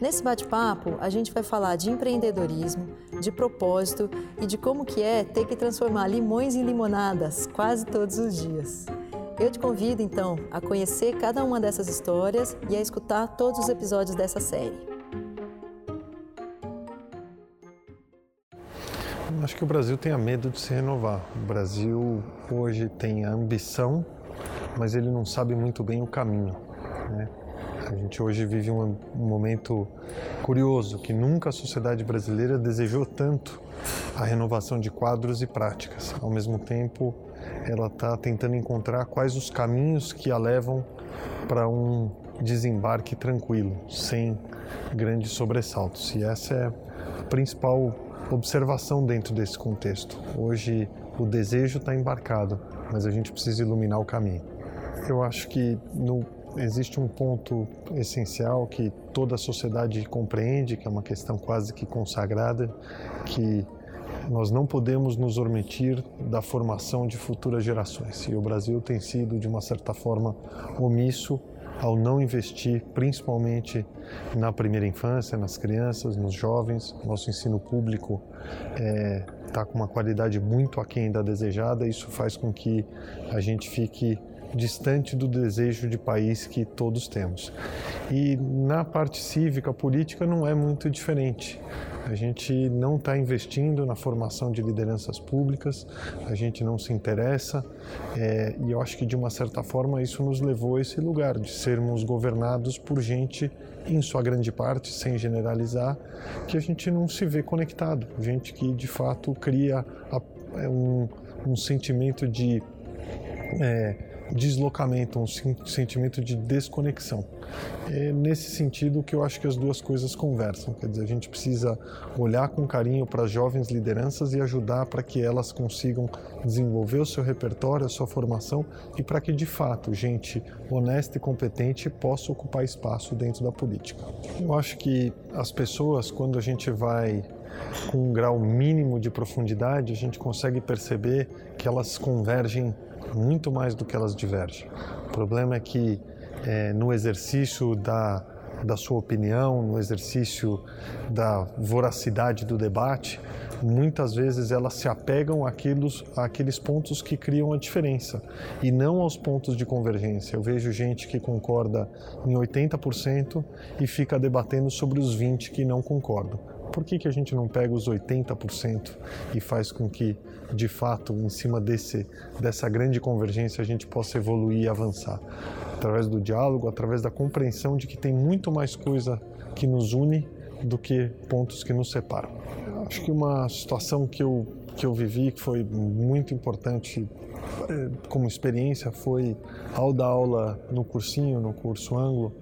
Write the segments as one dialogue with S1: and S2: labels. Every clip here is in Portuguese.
S1: Nesse bate-papo, a gente vai falar de empreendedorismo, de propósito e de como que é ter que transformar limões em limonadas quase todos os dias. Eu te convido então a conhecer cada uma dessas histórias e a escutar todos os episódios dessa série.
S2: Acho que o Brasil tem medo de se renovar. O Brasil hoje tem a ambição, mas ele não sabe muito bem o caminho. Né? A gente hoje vive um, momento curioso que nunca a sociedade brasileira desejou tanto a renovação de quadros e práticas. Ao mesmo tempo, ela está tentando encontrar quais os caminhos que a levam para um desembarque tranquilo, sem grandes sobressaltos. E essa é a principal observação dentro desse contexto. Hoje o desejo está embarcado, mas a gente precisa iluminar o caminho. Eu acho que no, existe um ponto essencial que toda a sociedade compreende, que é uma questão quase que consagrada, que nós não podemos nos omitir da formação de futuras gerações. E o Brasil tem sido, de uma certa forma, omisso ao não investir principalmente na primeira infância, nas crianças, nos jovens. Nosso ensino público está é, tá com uma qualidade muito aquém da desejada. Isso faz com que a gente fique distante do desejo de país que todos temos. E na parte cívica, política, não é muito diferente. A gente não está investindo na formação de lideranças públicas, a gente não se interessa, é, e eu acho que de uma certa forma isso nos levou a esse lugar de sermos governados por gente, em sua grande parte, sem generalizar, que a gente não se vê conectado, gente que de fato cria a, é um, um sentimento de é, deslocamento, um sentimento de desconexão. É nesse sentido que eu acho que as duas coisas conversam. Quer dizer, a gente precisa olhar com carinho para as jovens lideranças e ajudar para que elas consigam desenvolver o seu repertório, a sua formação e para que de fato gente honesta e competente possa ocupar espaço dentro da política. Eu acho que as pessoas, quando a gente vai com um grau mínimo de profundidade, a gente consegue perceber que elas convergem muito mais do que elas divergem. O problema é que é, no exercício da, da sua opinião, no exercício da voracidade do debate, muitas vezes elas se apegam àqueles, àqueles pontos que criam a diferença e não aos pontos de convergência. Eu vejo gente que concorda em 80% e fica debatendo sobre os 20% que não concordam por que, que a gente não pega os 80% e faz com que, de fato, em cima desse, dessa grande convergência, a gente possa evoluir e avançar? Através do diálogo, através da compreensão de que tem muito mais coisa que nos une do que pontos que nos separam. Acho que uma situação que eu, que eu vivi que foi muito importante eh, como experiência foi ao dar aula no cursinho, no curso Anglo,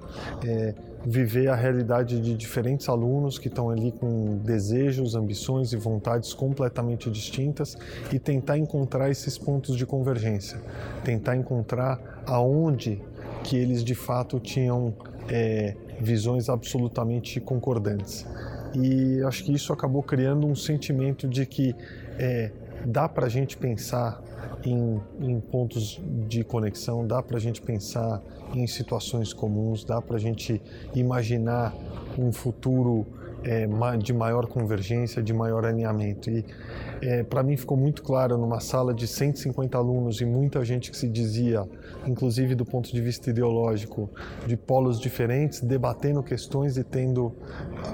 S2: é, viver a realidade de diferentes alunos que estão ali com desejos, ambições e vontades completamente distintas e tentar encontrar esses pontos de convergência, tentar encontrar aonde que eles de fato tinham é, visões absolutamente concordantes. E acho que isso acabou criando um sentimento de que é, dá para a gente pensar em, em, pontos de conexão, dá para a gente pensar em situações comuns, dá para a gente imaginar um futuro é, de maior convergência, de maior alinhamento. E é, para mim ficou muito claro numa sala de 150 alunos e muita gente que se dizia, inclusive do ponto de vista ideológico, de polos diferentes, debatendo questões e tendo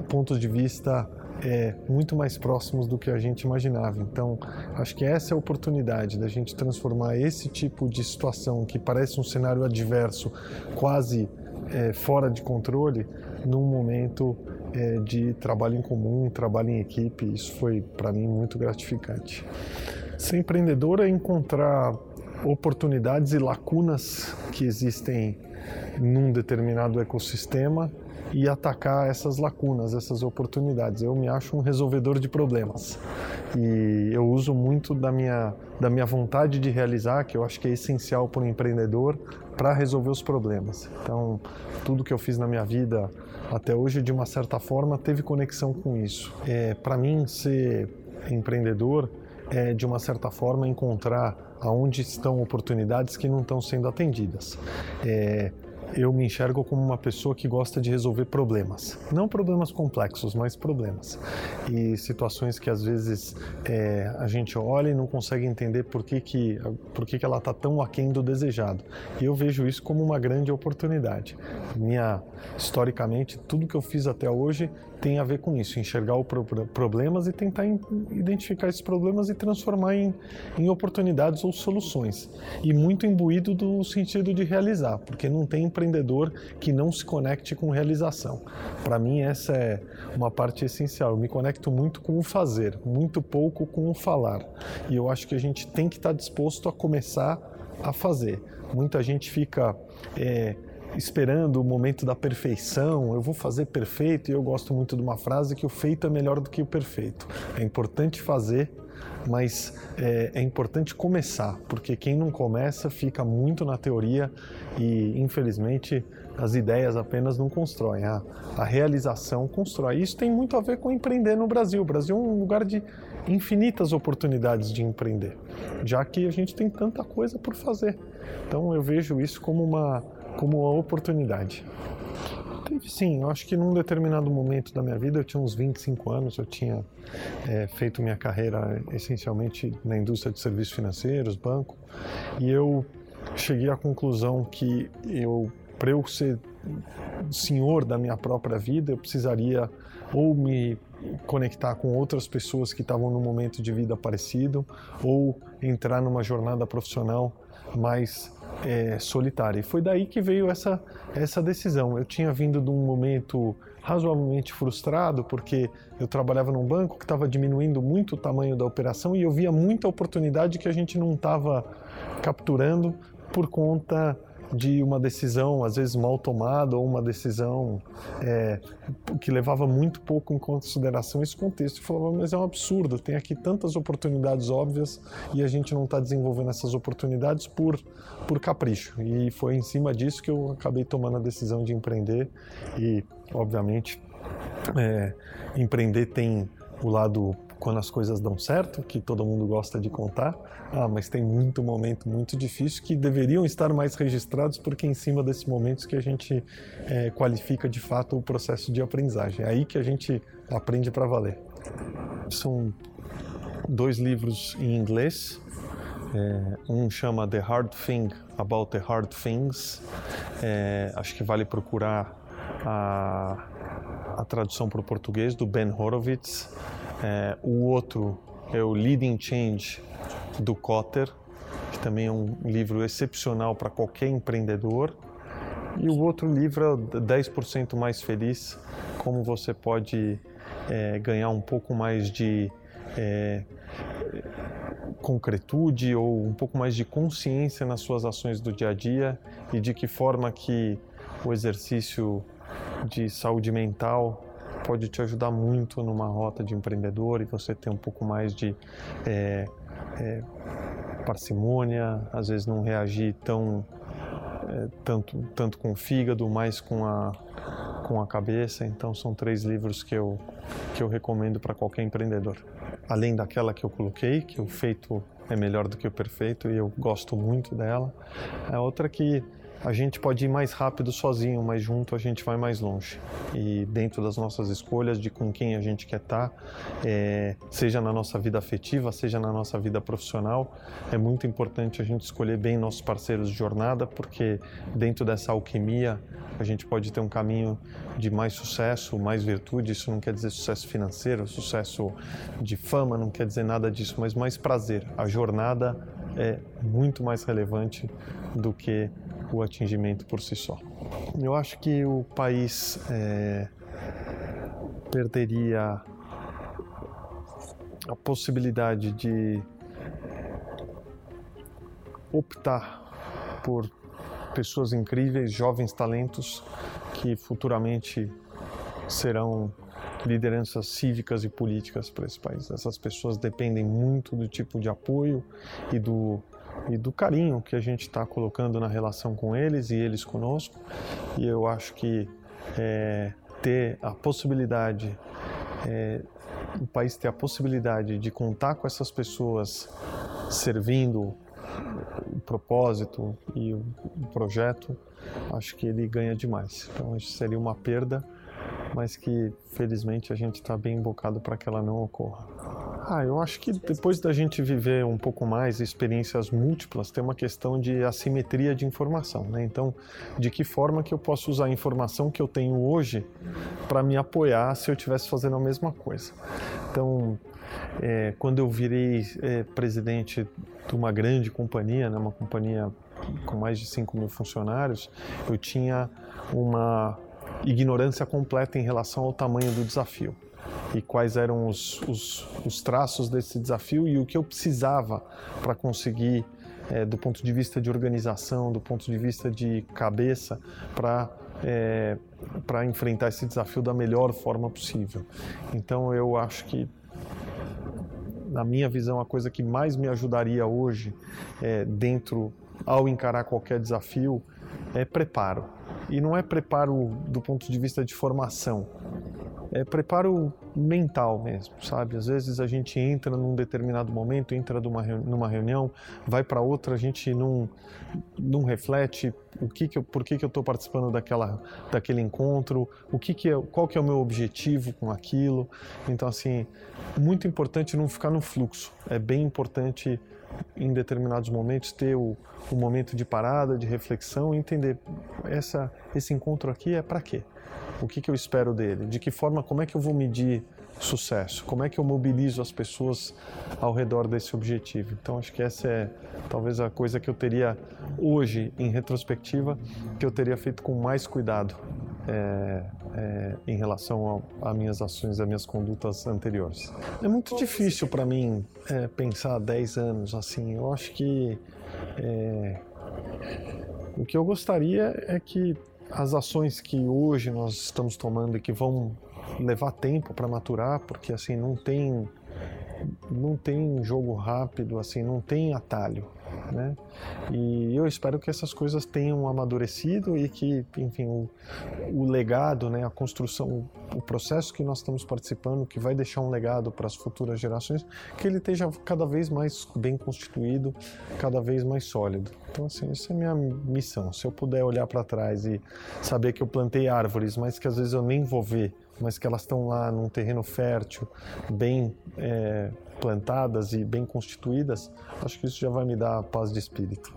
S2: pontos de vista é, muito mais próximos do que a gente imaginava. Então, acho que essa é a oportunidade da gente transformar esse tipo de situação que parece um cenário adverso, quase é, fora de controle, num momento é, de trabalho em comum, trabalho em equipe. Isso foi para mim muito gratificante. Ser empreendedor é encontrar oportunidades e lacunas que existem num determinado ecossistema e atacar essas lacunas, essas oportunidades. Eu me acho um resolvedor de problemas e eu uso muito da minha, da minha vontade de realizar, que eu acho que é essencial para um empreendedor, para resolver os problemas. Então, tudo que eu fiz na minha vida até hoje, de uma certa forma, teve conexão com isso. É, para mim, ser empreendedor é, de uma certa forma, encontrar aonde estão oportunidades que não estão sendo atendidas. É, eu me enxergo como uma pessoa que gosta de resolver problemas. Não problemas complexos, mas problemas. E situações que às vezes é, a gente olha e não consegue entender por que, que, por que, que ela está tão aquém do desejado. E eu vejo isso como uma grande oportunidade. Minha, historicamente, tudo que eu fiz até hoje tem a ver com isso, enxergar os problemas e tentar identificar esses problemas e transformar em, em oportunidades ou soluções. E muito imbuído do sentido de realizar, porque não tem empreendedor que não se conecte com realização. Para mim, essa é uma parte essencial. Eu me conecto muito com o fazer, muito pouco com o falar. E eu acho que a gente tem que estar disposto a começar a fazer. Muita gente fica. É, esperando o momento da perfeição, eu vou fazer perfeito, e eu gosto muito de uma frase que o feito é melhor do que o perfeito. É importante fazer, mas é, é, importante começar, porque quem não começa fica muito na teoria e, infelizmente, as ideias apenas não constroem, a, a realização constrói. Isso tem muito a ver com empreender no Brasil. O Brasil é um lugar de infinitas oportunidades de empreender, já que a gente tem tanta coisa por fazer. Então eu vejo isso como uma como uma oportunidade. Teve sim, eu acho que num determinado momento da minha vida, eu tinha uns 25 anos, eu tinha é, feito minha carreira essencialmente na indústria de serviços financeiros, banco, e eu cheguei à conclusão que eu, para eu ser senhor da minha própria vida, eu precisaria ou me conectar com outras pessoas que estavam num momento de vida parecido, ou entrar numa jornada profissional mais é, solitária. E foi daí que veio essa, essa decisão. Eu tinha vindo de um momento razoavelmente frustrado, porque eu trabalhava num banco que estava diminuindo muito o tamanho da operação e eu via muita oportunidade que a gente não estava capturando por conta de uma decisão, às vezes mal tomada, ou uma decisão é, que levava muito pouco em consideração esse contexto. Eu falava, mas é um absurdo, tem aqui tantas oportunidades óbvias e a gente não está desenvolvendo essas oportunidades por, por capricho. E foi em cima disso que eu acabei tomando a decisão de empreender e, obviamente, é, empreender tem o lado quando as coisas dão certo, que todo mundo gosta de contar. Ah, mas tem muito momento muito difícil que deveriam estar mais registrados, porque é em cima desses momentos que a gente é, qualifica de fato o processo de aprendizagem. É aí que a gente aprende para valer. São dois livros em inglês. É, um chama The Hard Thing About the Hard Things. É, acho que vale procurar a, a tradução para o português do Ben Horowitz. É, o outro é o Leading Change do Cotter, que também é um livro excepcional para qualquer empreendedor. E o outro livro é o 10% Mais Feliz, como você pode é, ganhar um pouco mais de é, concretude ou um pouco mais de consciência nas suas ações do dia a dia e de que forma que o exercício de saúde mental pode te ajudar muito numa rota de empreendedor e você ter um pouco mais de é, é, parcimônia, às vezes não reagir tão é, tanto tanto com o fígado, mais com a com a cabeça. Então são três livros que eu que eu recomendo para qualquer empreendedor. Além daquela que eu coloquei, que o feito é melhor do que o perfeito e eu gosto muito dela. A outra que a gente pode ir mais rápido sozinho, mas junto a gente vai mais longe. E dentro das nossas escolhas de com quem a gente quer estar, tá, é, seja na nossa vida afetiva, seja na nossa vida profissional, é muito importante a gente escolher bem nossos parceiros de jornada, porque dentro dessa alquimia a gente pode ter um caminho de mais sucesso, mais virtude. Isso não quer dizer sucesso financeiro, sucesso de fama, não quer dizer nada disso, mas mais prazer. A jornada é muito mais relevante do que o atingimento por si só. Eu acho que o país é, perderia a possibilidade de optar por pessoas incríveis, jovens talentos que futuramente serão lideranças cívicas e políticas para esse país. Essas pessoas dependem muito do tipo de apoio e do e do carinho que a gente está colocando na relação com eles e eles conosco. E eu acho que é, ter a possibilidade, é, o país ter a possibilidade de contar com essas pessoas servindo o propósito e o projeto, acho que ele ganha demais. Então, seria uma perda, mas que felizmente a gente está bem embocado para que ela não ocorra. Ah, eu acho que depois da gente viver um pouco mais experiências múltiplas, tem uma questão de assimetria de informação, né? Então, de que forma que eu posso usar a informação que eu tenho hoje para me apoiar se eu estivesse fazendo a mesma coisa? Então, é, quando eu virei é, presidente de uma grande companhia, né, uma companhia com mais de 5 mil funcionários, eu tinha uma ignorância completa em relação ao tamanho do desafio e quais eram os, os, os traços desse desafio e o que eu precisava para conseguir, é, do ponto de vista de organização, do ponto de vista de cabeça, para é, para enfrentar esse desafio da melhor forma possível. Então eu acho que na minha visão, a coisa que mais me ajudaria hoje, é, dentro, ao encarar qualquer desafio, é preparo. E não é preparo do ponto de vista de formação, é preparo mental mesmo, sabe? Às vezes a gente entra num determinado momento, entra numa, numa reunião, vai para outra, a gente não, não reflete o que que eu, por que, que eu estou participando daquela, daquele encontro, o que que é, qual que é o meu objetivo com aquilo. Então, assim, muito importante não ficar no fluxo. É bem importante em determinados momentos ter o, o momento de parada, de reflexão entender essa, esse encontro aqui é para quê? O que, que eu espero dele? De que forma, como é que eu vou medir sucesso? Como é que eu mobilizo as pessoas ao redor desse objetivo? Então, acho que essa é talvez a coisa que eu teria hoje, em retrospectiva, que eu teria feito com mais cuidado é, é, em relação a, minhas ações, a minhas condutas anteriores. É muito difícil para mim é, pensar 10 anos assim. Eu acho que é, o que eu gostaria é que as ações que hoje nós estamos tomando e que vão levar tempo para maturar, porque assim não tem não tem jogo rápido, assim, não tem atalho, né? E eu espero que essas coisas tenham amadurecido e que, enfim, o, o legado, né, a construção, o processo que nós estamos participando, que vai deixar um legado para as futuras gerações, que ele esteja cada vez mais bem constituído, cada vez mais sólido. Então, assim, essa é a minha missão. Se eu puder olhar para trás e saber que eu plantei árvores, mas que às vezes eu nem vou ver, mas que elas estão lá num terreno fértil, bem é, plantadas e bem constituídas, acho que isso já vai me dar paz de espírito.